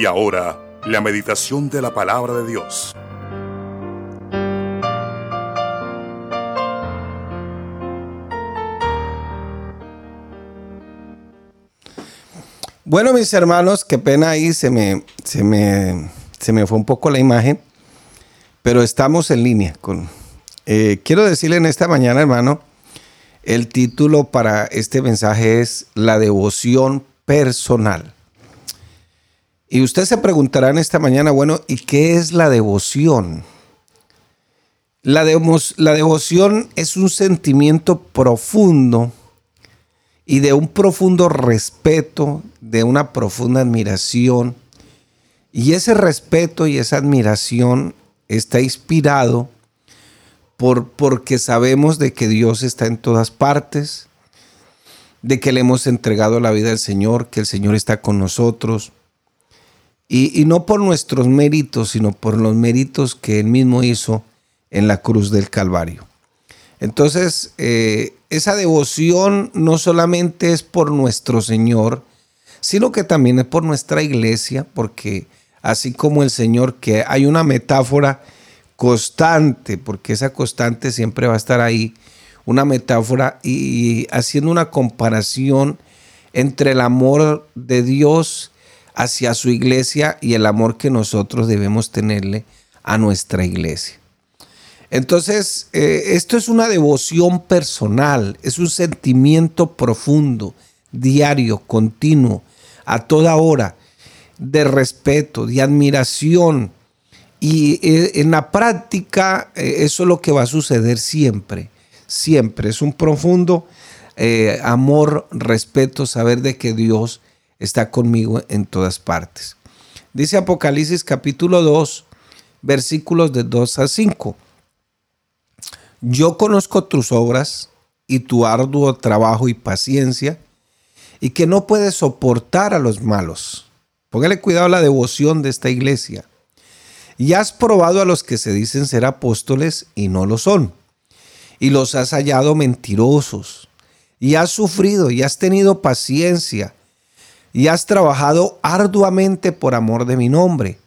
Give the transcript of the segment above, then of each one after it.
Y ahora, la meditación de la palabra de Dios. Bueno, mis hermanos, qué pena ahí se me, se me, se me fue un poco la imagen, pero estamos en línea con. Eh, quiero decirle en esta mañana, hermano, el título para este mensaje es La devoción personal. Y usted se preguntará en esta mañana, bueno, ¿y qué es la devoción? La, la devoción es un sentimiento profundo y de un profundo respeto, de una profunda admiración. Y ese respeto y esa admiración está inspirado por, porque sabemos de que Dios está en todas partes, de que le hemos entregado la vida al Señor, que el Señor está con nosotros, y, no por nuestros méritos, sino por los méritos que Él mismo hizo en la cruz del Calvario. Entonces, eh, esa devoción no solamente es por nuestro Señor, sino que también es por nuestra iglesia, porque así como el Señor, que hay una metáfora constante, porque esa constante siempre va a estar ahí, una metáfora y haciendo una comparación entre el amor de Dios hacia su iglesia y el amor que nosotros debemos tenerle a nuestra iglesia. Entonces, eh, esto es una devoción personal, es un sentimiento profundo, diario, continuo, a toda hora, de respeto, de admiración. Y eh, en la práctica, eh, eso es lo que va a suceder siempre, siempre. Es un profundo amor, respeto, saber de que Dios está conmigo en todas partes. Dice Apocalipsis capítulo 2, versículos de 2 a 5. Yo conozco tus obras y tu arduo trabajo y paciencia, y que no puedes soportar a los malos. Póngale cuidado a la devoción de esta iglesia. Y has probado a los que se dicen ser apóstoles y no lo son. Y los has hallado mentirosos. Y has sufrido y has tenido paciencia y has trabajado arduamente por amor de mi nombre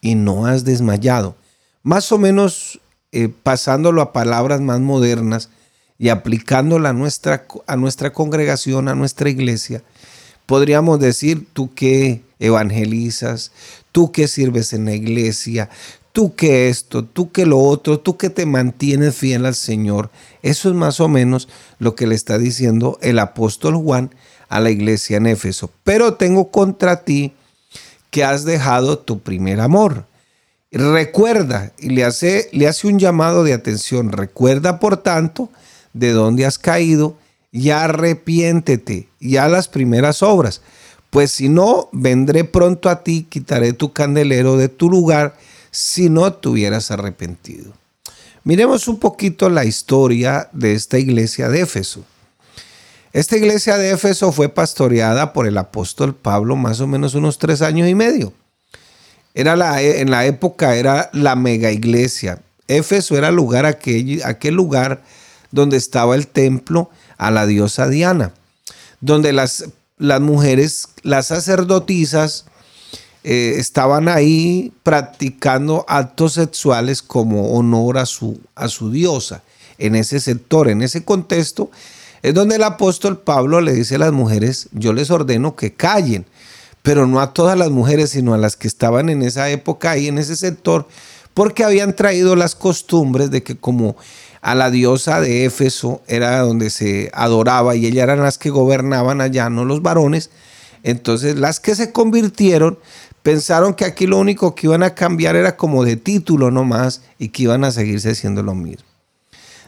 y no has desmayado. Más o menos eh, pasándolo a palabras más modernas y aplicándola a nuestra, a nuestra congregación, a nuestra iglesia, podríamos decir, tú que evangelizas, tú que sirves en la iglesia, tú que esto, tú que lo otro, tú que te mantienes fiel al Señor. Eso es más o menos lo que le está diciendo el apóstol Juan a la iglesia en Éfeso. Pero tengo contra ti que has dejado tu primer amor. Recuerda, y le hace, le hace un llamado de atención, recuerda por tanto de dónde has caído y arrepiéntete y a las primeras obras, pues si no, vendré pronto a ti, quitaré tu candelero de tu lugar si no te hubieras arrepentido. Miremos un poquito la historia de esta iglesia de Éfeso. Esta iglesia de Éfeso fue pastoreada por el apóstol Pablo más o menos unos tres años y medio. Era la, en la época era la mega iglesia. Éfeso era lugar, aquel, aquel lugar donde estaba el templo a la diosa Diana, donde las, las mujeres, las sacerdotisas, eh, estaban ahí practicando actos sexuales como honor a su, a su diosa. En ese sector, en ese contexto, es donde el apóstol Pablo le dice a las mujeres, yo les ordeno que callen, pero no a todas las mujeres, sino a las que estaban en esa época ahí, en ese sector, porque habían traído las costumbres de que como a la diosa de Éfeso era donde se adoraba y ellas eran las que gobernaban allá, no los varones, entonces las que se convirtieron pensaron que aquí lo único que iban a cambiar era como de título nomás y que iban a seguirse haciendo lo mismo.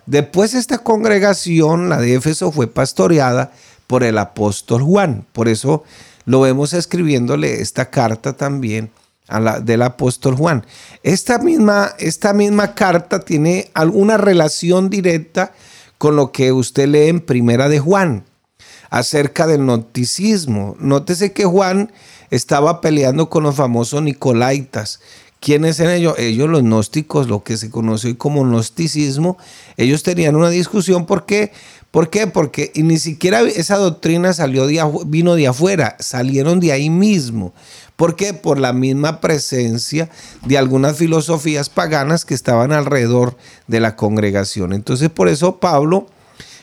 Después esta congregación, la de Éfeso, fue pastoreada por el apóstol Juan. Por eso lo vemos escribiéndole esta carta también a la, del apóstol Juan. Esta misma, esta misma carta tiene alguna relación directa con lo que usted lee en Primera de Juan acerca del noticismo. Nótese que Juan estaba peleando con los famosos nicolaitas ¿Quiénes eran ellos? Ellos, los gnósticos, lo que se conoce hoy como gnosticismo, ellos tenían una discusión. ¿Por qué? ¿Por qué? Porque ni siquiera esa doctrina salió vino de afuera, salieron de ahí mismo. ¿Por qué? Por la misma presencia de algunas filosofías paganas que estaban alrededor de la congregación. Entonces, por eso Pablo,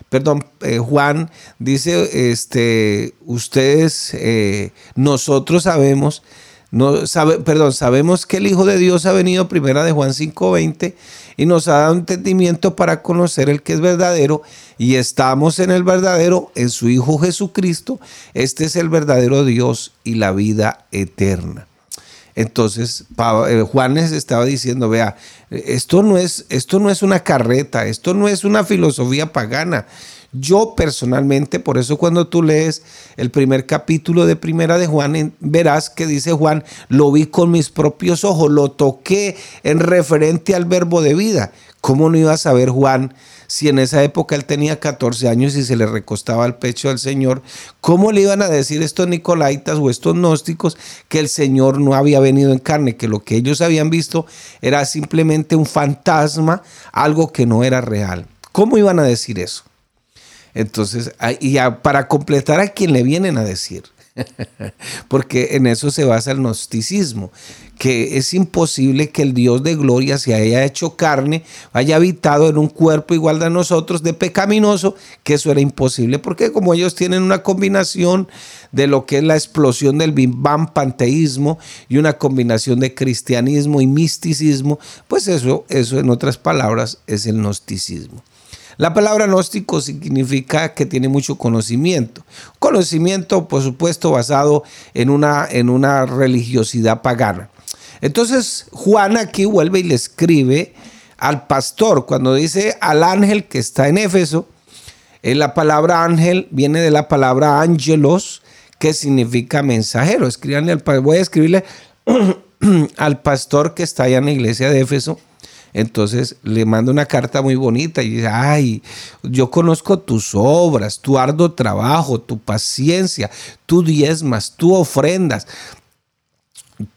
perdón, eh, Juan dice, este, ustedes, eh, nosotros sabemos, no, sabe, perdón, sabemos que el Hijo de Dios ha venido, primera de Juan 5:20, y nos ha dado entendimiento para conocer el que es verdadero y estamos en el verdadero, en su Hijo Jesucristo. Este es el verdadero Dios y la vida eterna. Entonces eh, Juan les estaba diciendo, vea, esto no, es, esto no es una carreta, esto no es una filosofía pagana, yo personalmente, por eso cuando tú lees el primer capítulo de Primera de Juan, verás que dice Juan, lo vi con mis propios ojos, lo toqué en referente al verbo de vida. ¿Cómo no iba a saber Juan si en esa época él tenía 14 años y se le recostaba al pecho al Señor? ¿Cómo le iban a decir estos nicolaitas o estos gnósticos que el Señor no había venido en carne, que lo que ellos habían visto era simplemente un fantasma, algo que no era real? ¿Cómo iban a decir eso? Entonces, y para completar a quien le vienen a decir, porque en eso se basa el gnosticismo, que es imposible que el Dios de gloria se haya hecho carne, haya habitado en un cuerpo igual de nosotros de pecaminoso, que eso era imposible, porque como ellos tienen una combinación de lo que es la explosión del Big panteísmo y una combinación de cristianismo y misticismo, pues eso, eso en otras palabras es el gnosticismo. La palabra gnóstico significa que tiene mucho conocimiento. Conocimiento, por supuesto, basado en una, en una religiosidad pagana. Entonces, Juan aquí vuelve y le escribe al pastor cuando dice al ángel que está en Éfeso. Eh, la palabra ángel viene de la palabra ángelos, que significa mensajero. Escríbanle al, voy a escribirle al pastor que está allá en la iglesia de Éfeso entonces le manda una carta muy bonita y dice, ay, yo conozco tus obras, tu arduo trabajo, tu paciencia, tu diezmas, tu ofrendas.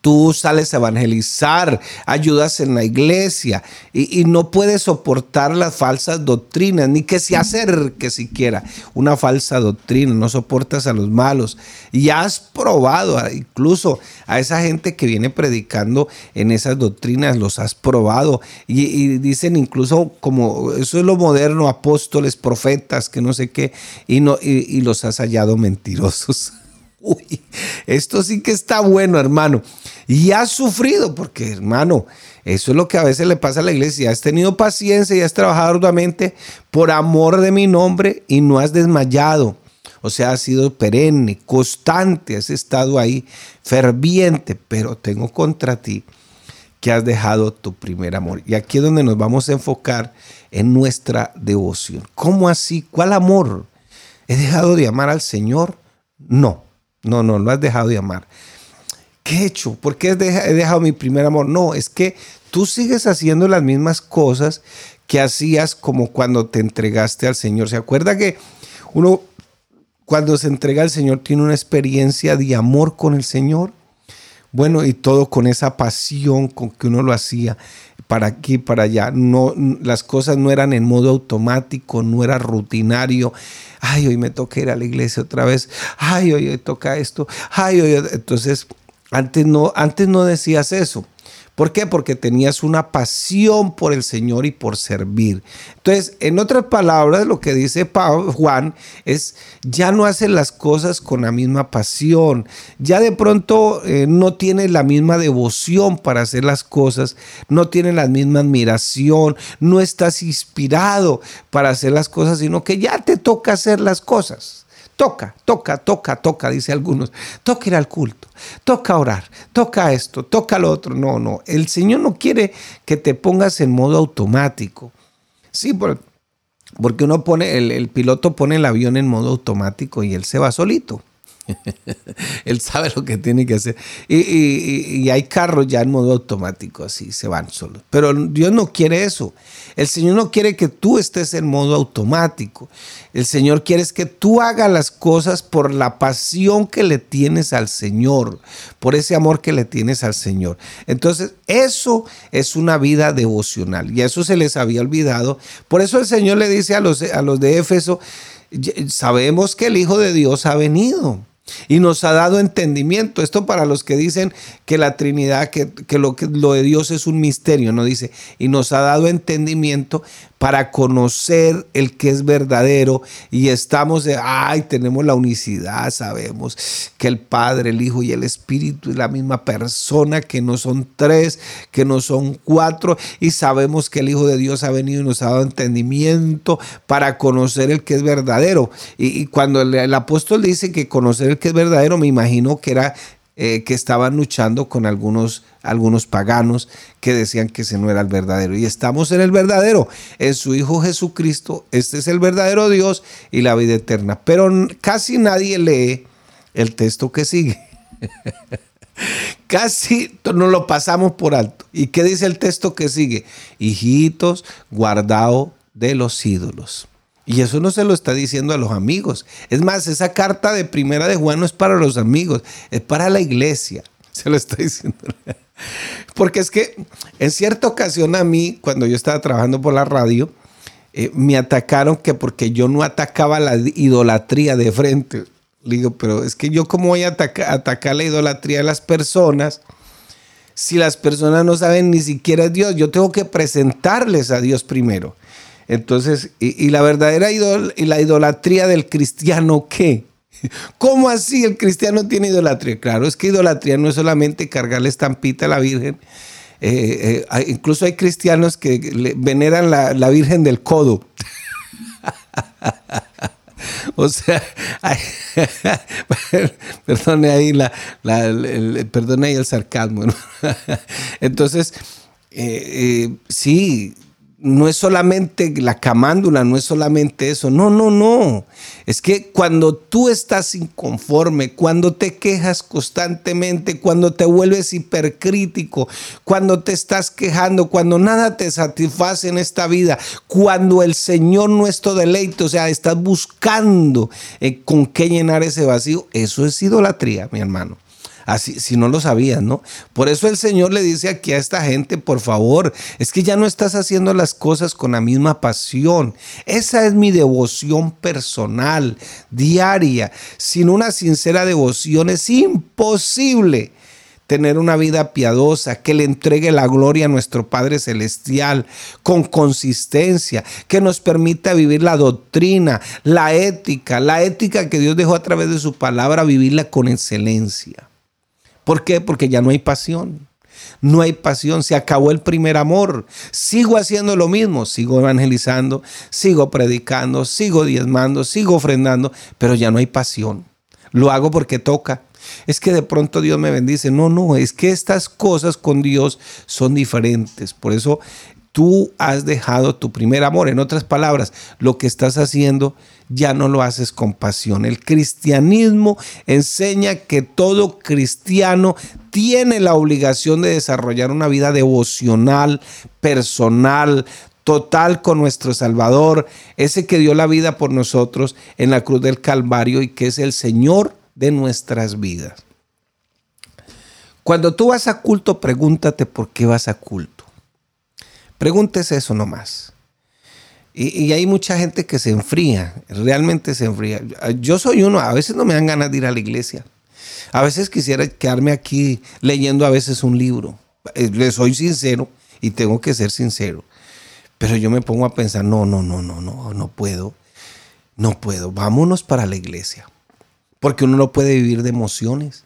Tú sales a evangelizar, ayudas en la iglesia y, no puedes soportar las falsas doctrinas, ni que se acerque siquiera una falsa doctrina, no soportas a los malos. Y has probado incluso a esa gente que viene predicando en esas doctrinas, los has probado. Y, dicen incluso como, eso es lo moderno, apóstoles, profetas, que no sé qué, y, no, y los has hallado mentirosos. Uy, esto sí que está bueno, hermano. Y has sufrido, porque, hermano, eso es lo que a veces le pasa a la iglesia. Has tenido paciencia y has trabajado arduamente por amor de mi nombre y no has desmayado. O sea, has sido perenne, constante, has estado ahí, ferviente, pero tengo contra ti que has dejado tu primer amor. Y aquí es donde nos vamos a enfocar en nuestra devoción. ¿Cómo así? ¿Cuál amor? ¿He dejado de amar al Señor? No. No, no, no has dejado de amar. ¿Qué he hecho? ¿Por qué he dejado mi primer amor? No, es que tú sigues haciendo las mismas cosas que hacías como cuando te entregaste al Señor. ¿Se acuerda que uno cuando se entrega al Señor tiene una experiencia de amor con el Señor? Bueno, y todo con esa pasión con que uno lo hacía para aquí, para allá. No, las cosas no eran en modo automático, no era rutinario. Ay, hoy me toca ir a la iglesia otra vez. Ay, hoy, hoy toca esto. Ay, hoy. Entonces, antes no, antes no decías eso. ¿Por qué? Porque tenías una pasión por el Señor y por servir. Entonces, en otras palabras, lo que dice Juan es, ya no haces las cosas con la misma pasión, ya de pronto eh, no tienes la misma devoción para hacer las cosas, no tienes la misma admiración, no estás inspirado para hacer las cosas, sino que ya te toca hacer las cosas. Toca, toca, toca, toca, dice algunos. Toca ir al culto, toca orar, toca esto, toca lo otro. No, no. El Señor no quiere que te pongas en modo automático. Sí, porque uno pone, el, el piloto pone el avión en modo automático y él se va solito. Él sabe lo que tiene que hacer. Y, hay carros ya en modo automático, así se van solos. Pero Dios no quiere eso. El Señor no quiere que tú estés en modo automático. El Señor quiere que tú hagas las cosas por la pasión que le tienes al Señor, por ese amor que le tienes al Señor. Entonces, eso es una vida devocional. Y eso se les había olvidado. Por eso el Señor le dice a los, a los de Éfeso, sabemos que el Hijo de Dios ha venido y nos ha dado entendimiento. Esto para los que dicen que la Trinidad, que, lo, que lo de Dios es un misterio, no dice, y nos ha dado entendimiento para conocer el que es verdadero y estamos de, ay, tenemos la unicidad, sabemos que el Padre, el Hijo y el Espíritu es la misma persona, que no son tres, que no son cuatro, y sabemos que el Hijo de Dios ha venido y nos ha dado entendimiento para conocer el que es verdadero. Y, cuando el, el apóstol dice que conocer el que es verdadero, me imagino que era eh, que estaban luchando con algunos, algunos paganos que decían que ese no era el verdadero. Y estamos en el verdadero, en su Hijo Jesucristo. Este es el verdadero Dios y la vida eterna. Pero casi nadie lee el texto que sigue. Casi nos lo pasamos por alto. ¿Y qué dice el texto que sigue? Hijitos, guardado de los ídolos. Y eso no se lo está diciendo a los amigos. Es más, esa carta de primera de Juan no es para los amigos, es para la iglesia. Se lo está diciendo. Porque es que en cierta ocasión a mí, cuando yo estaba trabajando por la radio, eh, me atacaron que porque yo no atacaba la idolatría de frente. Le digo, pero es que yo cómo voy a atacar la idolatría de las personas si las personas no saben ni siquiera Dios. Yo tengo que presentarles a Dios primero. Entonces, y, la verdadera idol, y la idolatría del cristiano, ¿qué? ¿Cómo así el cristiano tiene idolatría? Claro, es que idolatría no es solamente cargarle estampita a la Virgen. Eh, eh, incluso hay cristianos que veneran la, la Virgen del codo. O sea, perdone ahí la, el, perdone ahí el sarcasmo. Entonces, eh, sí, no es solamente la camándula, no es solamente eso. No, no, no. Es que cuando tú estás inconforme, cuando te quejas constantemente, cuando te vuelves hipercrítico, cuando te estás quejando, cuando nada te satisface en esta vida, cuando el Señor no es tu deleite, o sea, estás buscando eh, con qué llenar ese vacío, eso es idolatría, mi hermano. Así, si no lo sabías, ¿no? Por eso el Señor le dice aquí a esta gente, por favor, es que ya no estás haciendo las cosas con la misma pasión. Esa es mi devoción personal, diaria. Sin una sincera devoción es imposible tener una vida piadosa, que le entregue la gloria a nuestro Padre Celestial con consistencia, que nos permita vivir la doctrina, la ética, la ética que Dios dejó a través de su palabra, vivirla con excelencia. ¿Por qué? Porque ya no hay pasión. No hay pasión, se acabó el primer amor. Sigo haciendo lo mismo, sigo evangelizando, sigo predicando, sigo diezmando, sigo ofrendando, pero ya no hay pasión. Lo hago porque toca. Es que de pronto Dios me bendice. No, no, es que estas cosas con Dios son diferentes. Por eso tú has dejado tu primer amor. En otras palabras, lo que estás haciendo ya no lo haces con pasión. El cristianismo enseña que todo cristiano tiene la obligación de desarrollar una vida devocional, personal, total con nuestro Salvador, ese que dio la vida por nosotros en la cruz del Calvario y que es el Señor de nuestras vidas. Cuando tú vas a culto, pregúntate por qué vas a culto. Pregúntese eso nomás. Y, y, hay mucha gente que se enfría, realmente se enfría. Yo soy uno, a veces no me dan ganas de ir a la iglesia. A veces quisiera quedarme aquí leyendo a veces un libro. Eh, le soy sincero y tengo que ser sincero. Pero yo me pongo a pensar, no, no, no, no, no, no puedo. No puedo. Vámonos para la iglesia. Porque uno no puede vivir de emociones.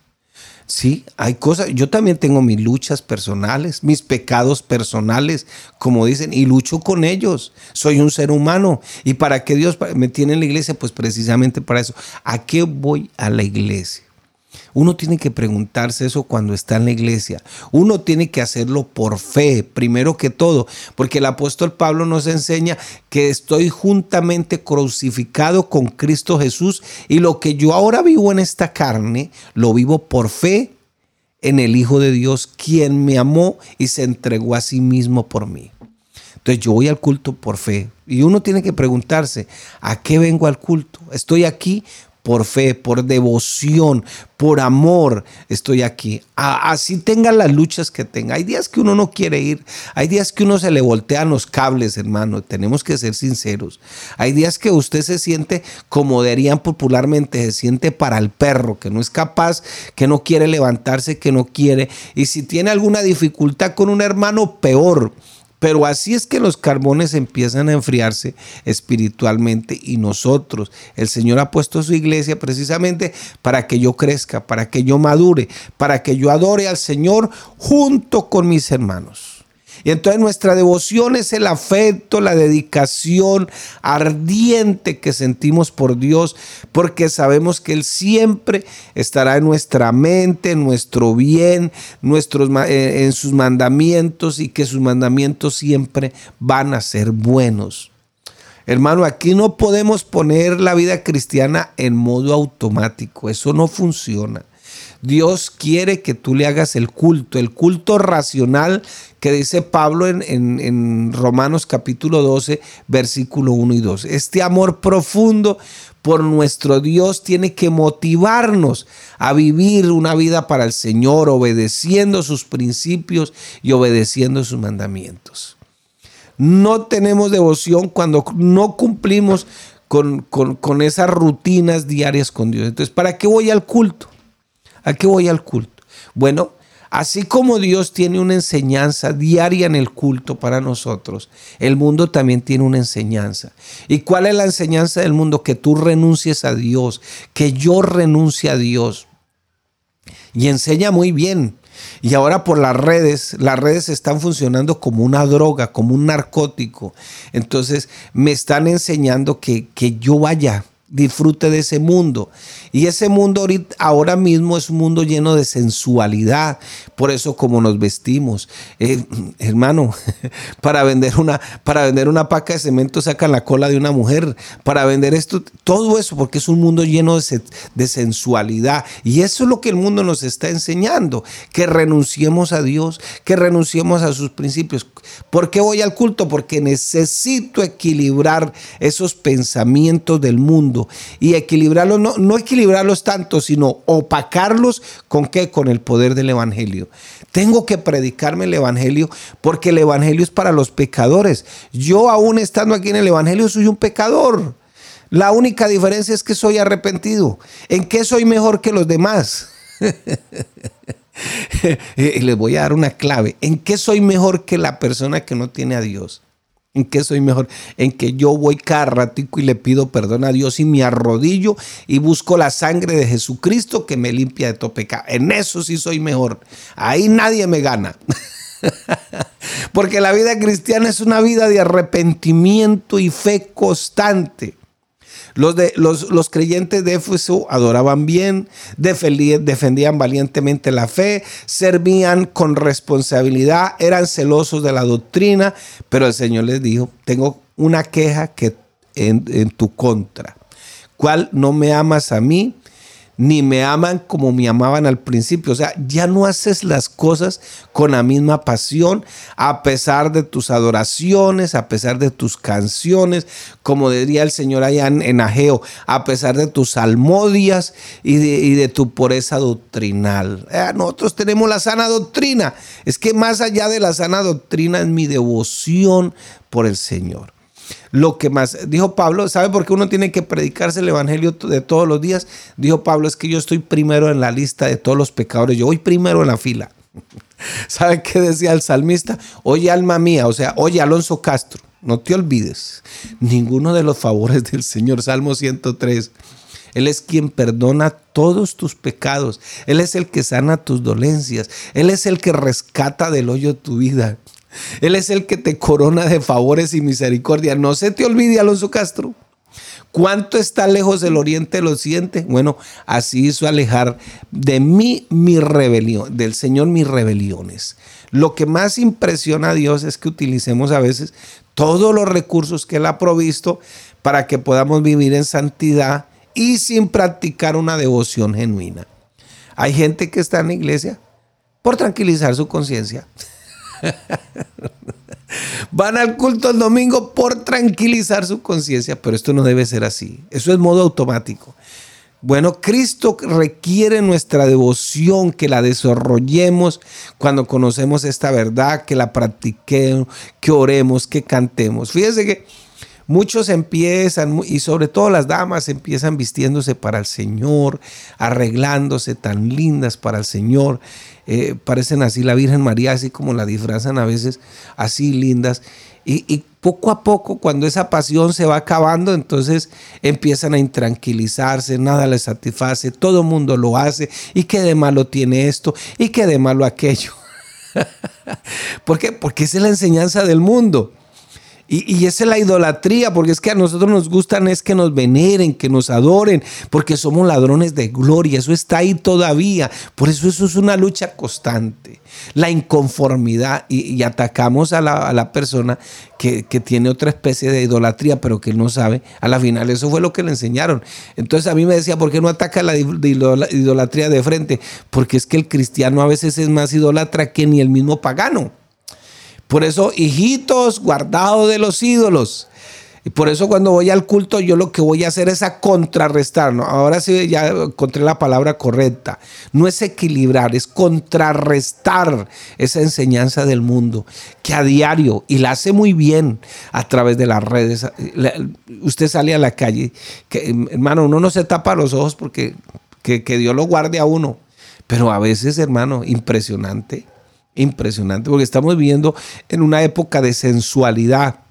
Sí, hay cosas, yo también tengo mis luchas personales, mis pecados personales, como dicen, y lucho con ellos. Soy un ser humano. ¿Y para qué Dios me tiene en la iglesia? Pues precisamente para eso. ¿A qué voy a la iglesia? Uno tiene que preguntarse eso cuando está en la iglesia. Uno tiene que hacerlo por fe, primero que todo, porque el apóstol Pablo nos enseña que estoy juntamente crucificado con Cristo Jesús y lo que yo ahora vivo en esta carne, lo vivo por fe en el Hijo de Dios, quien me amó y se entregó a sí mismo por mí. Entonces yo voy al culto por fe. Y uno tiene que preguntarse, ¿a qué vengo al culto? Estoy aquí por fe, por devoción, por amor, estoy aquí. así tenga las luchas que tenga. Hay días que uno no quiere ir, hay días que uno se le voltean los cables, hermano, tenemos que ser sinceros. Hay días que usted se siente, como dirían popularmente, se siente para el perro, que no es capaz, que no quiere levantarse, que no quiere. Y si tiene alguna dificultad con un hermano, peor pero así es que los carbones empiezan a enfriarse espiritualmente y nosotros, el Señor ha puesto su iglesia precisamente para que yo crezca, para que yo madure, para que yo adore al Señor junto con mis hermanos. Y entonces nuestra devoción es el afecto, la dedicación ardiente que sentimos por Dios, porque sabemos que Él siempre estará en nuestra mente, en nuestro bien, nuestros, eh, en sus mandamientos y que sus mandamientos siempre van a ser buenos. Hermano, aquí no podemos poner la vida cristiana en modo automático, eso no funciona. Dios quiere que tú le hagas el culto, el culto racional que dice Pablo en, Romanos capítulo 12, versículo 1 y 2. Este amor profundo por nuestro Dios tiene que motivarnos a vivir una vida para el Señor, obedeciendo sus principios y obedeciendo sus mandamientos. No tenemos devoción cuando no cumplimos con, con esas rutinas diarias con Dios. Entonces, ¿para qué voy al culto? ¿A qué voy al culto? Bueno, así como Dios tiene una enseñanza diaria en el culto para nosotros, el mundo también tiene una enseñanza. ¿Y cuál es la enseñanza del mundo? Que tú renuncies a Dios, que yo renuncie a Dios. Y enseña muy bien. Y ahora por las redes, las redes están funcionando como una droga, como un narcótico. Entonces me están enseñando que, que yo vaya, disfrute de ese mundo. Y ese mundo ahora mismo es un mundo lleno de sensualidad. Por eso como nos vestimos. Eh, hermano, para vender, una, para vender una paca de cemento sacan la cola de una mujer. Para vender esto, todo eso, porque es un mundo lleno de, de sensualidad. Y eso es lo que el mundo nos está enseñando. Que renunciemos a Dios, que renunciemos a sus principios. ¿Por qué voy al culto? Porque necesito equilibrar esos pensamientos del mundo y equilibrarlos, no, no equilibrarlos tanto, sino opacarlos con qué? Con el poder del Evangelio. Tengo que predicarme el Evangelio porque el Evangelio es para los pecadores. Yo aún estando aquí en el Evangelio soy un pecador. La única diferencia es que soy arrepentido. ¿En qué soy mejor que los demás? Les voy a dar una clave. ¿En qué soy mejor que la persona que no tiene a Dios? ¿En qué soy mejor? En que yo voy cada ratico y le pido perdón a Dios y me arrodillo y busco la sangre de Jesucristo que me limpia de todo pecado. En eso sí soy mejor. Ahí nadie me gana. Porque la vida cristiana es una vida de arrepentimiento y fe constante. Los, de, los, creyentes de Éfeso adoraban bien, defendían, defendían valientemente la fe, servían con responsabilidad, eran celosos de la doctrina, pero el Señor les dijo, tengo una queja que en, en tu contra. ¿Cuál no me amas a mí? Ni me aman como me amaban al principio. O sea, ya no haces las cosas con la misma pasión, a pesar de tus adoraciones, a pesar de tus canciones, como diría el Señor allá en, Ageo, a pesar de tus salmodias y de, tu pureza doctrinal. Eh, nosotros tenemos la sana doctrina. Es que más allá de la sana doctrina es mi devoción por el Señor lo que más, dijo Pablo, ¿sabe por qué uno tiene que predicarse el Evangelio de todos los días? Dijo Pablo, es que yo estoy primero en la lista de todos los pecadores, yo voy primero en la fila. ¿Sabe qué decía el salmista? Oye alma mía, o sea, oye Alonso Castro, no te olvides ninguno de los favores del Señor, Salmo 103. Él es quien perdona todos tus pecados. Él es el que sana tus dolencias. Él es el que rescata del hoyo tu vida. Él es el que te corona de favores y misericordia. No se te olvide, Alonso Castro. ¿Cuánto está lejos el oriente del occidente? Bueno, así hizo alejar de mí mi rebelión, del Señor mis rebeliones. Lo que más impresiona a Dios es que utilicemos a veces todos los recursos que Él ha provisto para que podamos vivir en santidad y sin practicar una devoción genuina. Hay gente que está en la iglesia por tranquilizar su conciencia. Van al culto el domingo por tranquilizar su conciencia, pero esto no debe ser así. Eso es modo automático. Bueno, Cristo requiere nuestra devoción, que la desarrollemos cuando conocemos esta verdad, que la practiquemos, que oremos, que cantemos. Fíjese que muchos empiezan, y sobre todo las damas, empiezan vistiéndose para el Señor, arreglándose tan lindas para el Señor. Eh, parecen así la Virgen María, así como la disfrazan a veces, así lindas. Y, poco a poco, cuando esa pasión se va acabando, entonces empiezan a intranquilizarse, nada les satisface, todo el mundo lo hace, y qué de malo tiene esto, y qué de malo aquello. ¿Por qué? Porque es la enseñanza del mundo. Y, esa es la idolatría, porque es que a nosotros nos gustan es que nos veneren, que nos adoren, porque somos ladrones de gloria, eso está ahí todavía. Por eso eso es una lucha constante. La inconformidad y, atacamos a la, persona que, tiene otra especie de idolatría, pero que no sabe. A la final eso fue lo que le enseñaron. Entonces a mí me decía, ¿por qué no ataca la idolatría de frente? Porque es que el cristiano a veces es más idólatra que ni el mismo pagano. Por eso, hijitos, guardados de los ídolos. Y por eso cuando voy al culto yo lo que voy a hacer es a contrarrestar. ¿no? Ahora sí ya encontré la palabra correcta. No es equilibrar, es contrarrestar esa enseñanza del mundo que a diario, y la hace muy bien a través de las redes. Usted sale a la calle, que, hermano, uno no se tapa los ojos porque que, que Dios lo guarde a uno. Pero a veces, hermano, impresionante Impresionante, porque estamos viviendo en una época de sensualidad.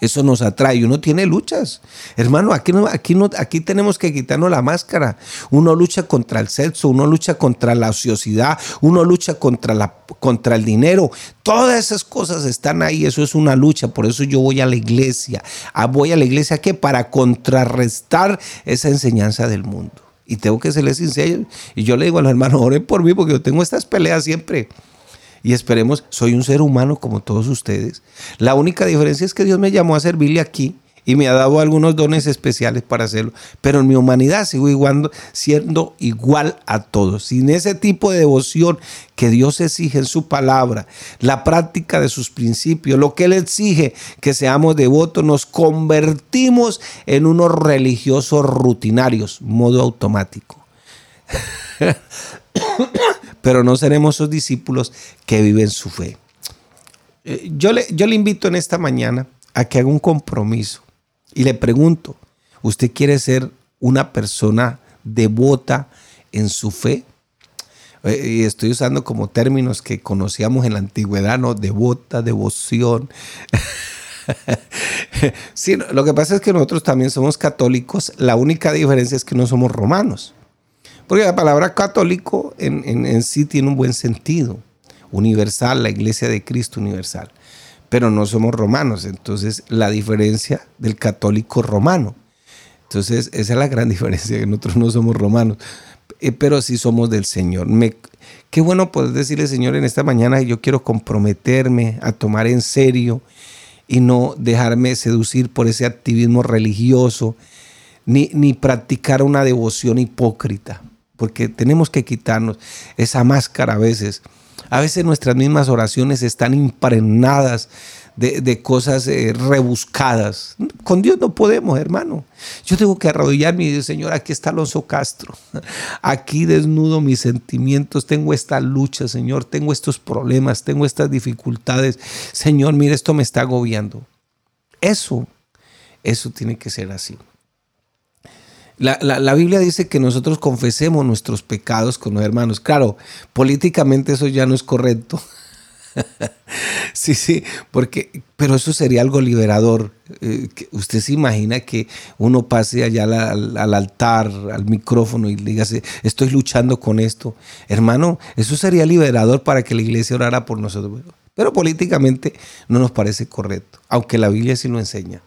Eso nos atrae. Uno tiene luchas. Hermano, aquí, no, aquí, no, aquí tenemos que quitarnos la máscara. Uno lucha contra el sexo, uno lucha contra la ociosidad, uno lucha contra, la, contra el dinero. Todas esas cosas están ahí. Eso es una lucha. Por eso yo voy a la iglesia. Ah, voy a la iglesia que para contrarrestar esa enseñanza del mundo. Y tengo que serle sincero. Y yo le digo a los hermanos, oren por mí porque yo tengo estas peleas siempre y esperemos, soy un ser humano como todos ustedes. La única diferencia es que Dios me llamó a servirle aquí y me ha dado algunos dones especiales para hacerlo, pero en mi humanidad sigo siendo igual a todos. Sin ese tipo de devoción que Dios exige en su palabra, la práctica de sus principios, lo que Él exige que seamos devotos, nos convertimos en unos religiosos rutinarios, modo automático. Pero no seremos sus discípulos que viven su fe. Eh, yo le, yo le invito en esta mañana a que haga un compromiso y le pregunto, ¿usted quiere ser una persona devota en su fe? Eh, y estoy usando como términos que conocíamos en la antigüedad, ¿no? Devota, devoción. sí, lo que pasa es que nosotros también somos católicos, la única diferencia es que no somos romanos. Porque la palabra católico en, sí tiene un buen sentido, universal, la iglesia de Cristo universal, pero no somos romanos, entonces la diferencia del católico romano. Entonces esa es la gran diferencia, que nosotros no somos romanos, eh, pero sí somos del Señor. Qué bueno poder decirle, Señor, en esta mañana yo quiero comprometerme a tomar en serio y no dejarme seducir por ese activismo religioso, ni, ni practicar una devoción hipócrita porque tenemos que quitarnos esa máscara a veces. A veces nuestras mismas oraciones están impregnadas de, cosas eh, rebuscadas. Con Dios no podemos, hermano. Yo tengo que arrodillarme y decir, Señor, aquí está Alonso Castro. Aquí desnudo mis sentimientos. Tengo esta lucha, Señor. Tengo estos problemas. Tengo estas dificultades. Señor, mire, esto me está agobiando. Eso, eso tiene que ser así. La, Biblia dice que nosotros confesemos nuestros pecados con los hermanos. Claro, políticamente eso ya no es correcto. sí, sí, porque, pero eso sería algo liberador. Eh, usted se imagina que uno pase allá al, altar, al micrófono y diga, estoy luchando con esto. Hermano, eso sería liberador para que la iglesia orara por nosotros. Pero políticamente no nos parece correcto, aunque la Biblia sí lo enseña.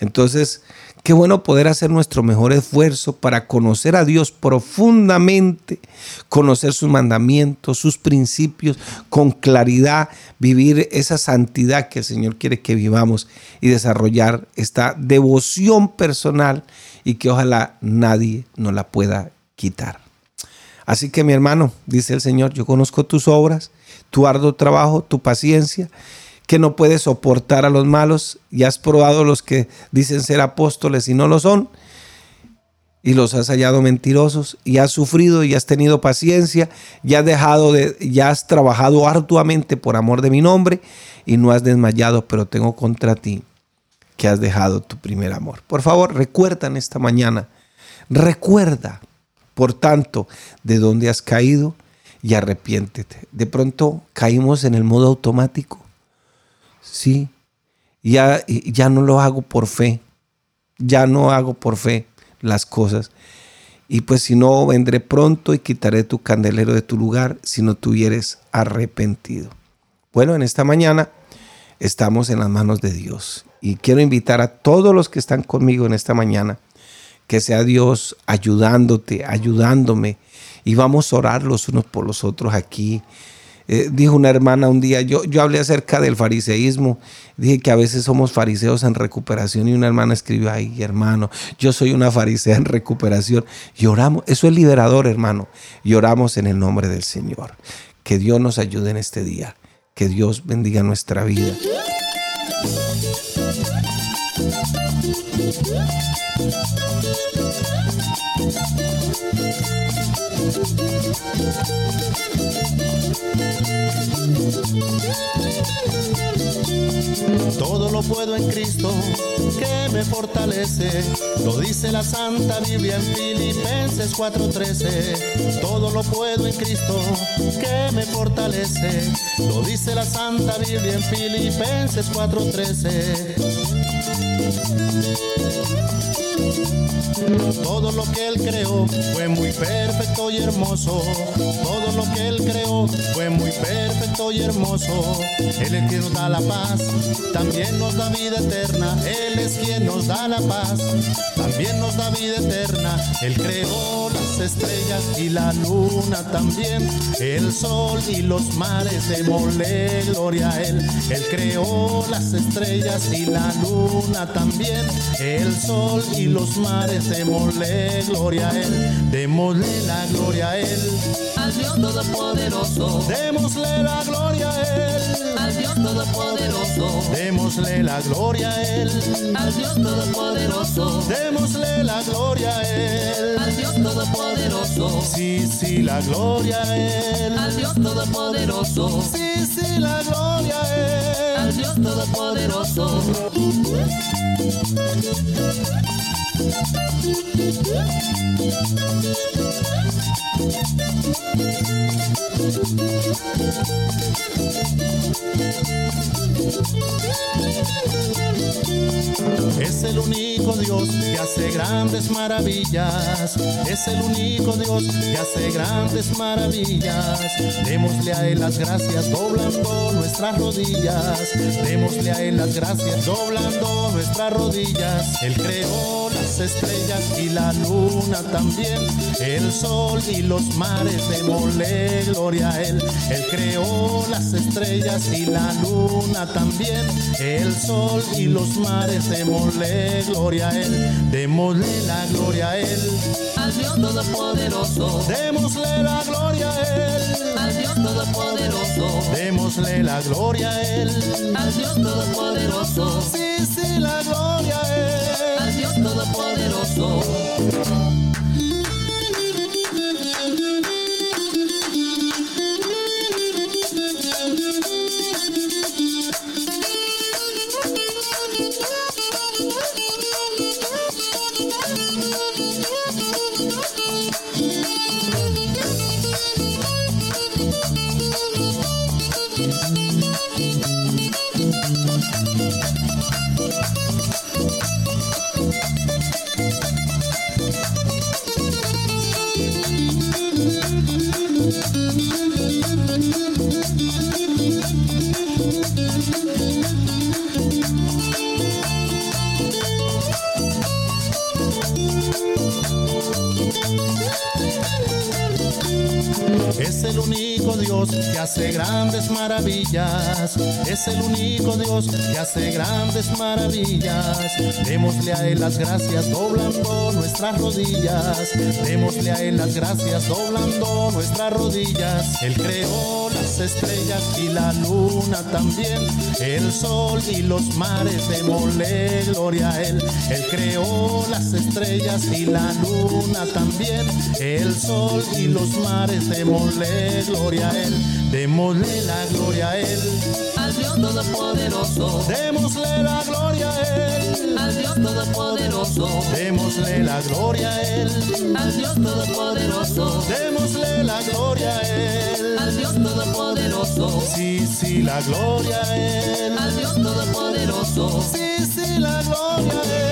Entonces, Qué bueno poder hacer nuestro mejor esfuerzo para conocer a Dios profundamente, conocer sus mandamientos, sus principios con claridad, vivir esa santidad que el Señor quiere que vivamos y desarrollar esta devoción personal y que ojalá nadie nos la pueda quitar. Así que mi hermano, dice el Señor, yo conozco tus obras, tu arduo trabajo, tu paciencia que no puedes soportar a los malos y has probado los que dicen ser apóstoles y no lo son. y los has hallado mentirosos y has sufrido y has tenido paciencia y has dejado de ya has trabajado arduamente por amor de mi nombre y no has desmayado, pero tengo contra ti que has dejado tu primer amor. Por favor, recuerda en esta mañana, recuerda, por tanto, de dónde has caído y arrepiéntete. De pronto caímos en el modo automático. Sí, ya, ya no lo hago por fe, ya no hago por fe las cosas. Y pues si no, vendré pronto y quitaré tu candelero de tu lugar si no tuvieres arrepentido. Bueno, en esta mañana estamos en las manos de Dios. Y quiero invitar a todos los que están conmigo en esta mañana, que sea Dios ayudándote, ayudándome. Y vamos a orar los unos por los otros aquí eh, dijo una hermana un día, yo, yo hablé acerca del fariseísmo, dije que a veces somos fariseos en recuperación y una hermana escribió, ay hermano, yo soy una farisea en recuperación. Y oramos, eso es liberador hermano, y oramos en el nombre del Señor. Que Dios nos ayude en este día, que Dios bendiga nuestra vida. Todo puedo en Cristo que me fortalece. Lo dice la Santa Biblia en Filipenses 4:13. Todo lo puedo en Cristo que me fortalece. Lo dice la Santa Biblia en Filipenses 4:13. Todo lo que Él creó fue muy perfecto y hermoso. Todo lo que Él creó fue muy perfecto y hermoso. Él es quien nos da la paz, también nos da vida eterna. Él es quien nos da la paz, también nos da vida eterna. Él creó las estrellas y la luna también. El sol y los mares, démosle gloria a Él. Él creó las estrellas y la luna también. El sol y los mares, démosle gloria a Él. Démosle la gloria a Él. Al Dios Todopoderoso. Démosle la gloria a Él. Al Dios Todopoderoso. Démosle la gloria a Él. Al Dios Todopoderoso. Démosle la gloria a Él. Al Dios Todopoderoso. Sí, sí, la gloria a Él. Al Dios Todopoderoso. Sí, sí, la gloria a Él. Al Dios Todopoderoso. Es el único Dios que hace grandes maravillas. Es el único Dios que hace grandes maravillas. Démosle a Él las gracias doblando nuestras rodillas. Démosle a Él las gracias doblando nuestras rodillas. Él creó las estrellas y la luna también. El sol y los mares. Démosle gloria a Él. Él creó las estrellas y la luna también. El sol y los mares. Démosle gloria a Él. Démosle la gloria a Él. Al Dios Todopoderoso. Démosle la gloria a Él. Al Dios Todopoderoso. Démosle la gloria a Él. Al Dios Todopoderoso. Sí, sí, la gloria a Él. Es el único Dios que hace grandes maravillas. Es el único Dios que hace grandes maravillas. Démosle a Él las gracias doblando nuestras rodillas. Démosle a Él las gracias doblando nuestras rodillas. Él creó las estrellas y la luna también. El sol y los mares. Démosle gloria a Él. Él creó las estrellas y la luna también. El sol y los mares. Démosle gloria a Él. Démosle la gloria a Él. Al Dios Todopoderoso, Démosle la gloria a Él. Al Dios Todopoderoso, Démosle la gloria a Él. al Dios Todopoderoso, Démosle la gloria a Él. al Dios Todopoderoso, Sí, sí, la gloria a Él. al Dios Todopoderoso. Sí, sí, la gloria a Él.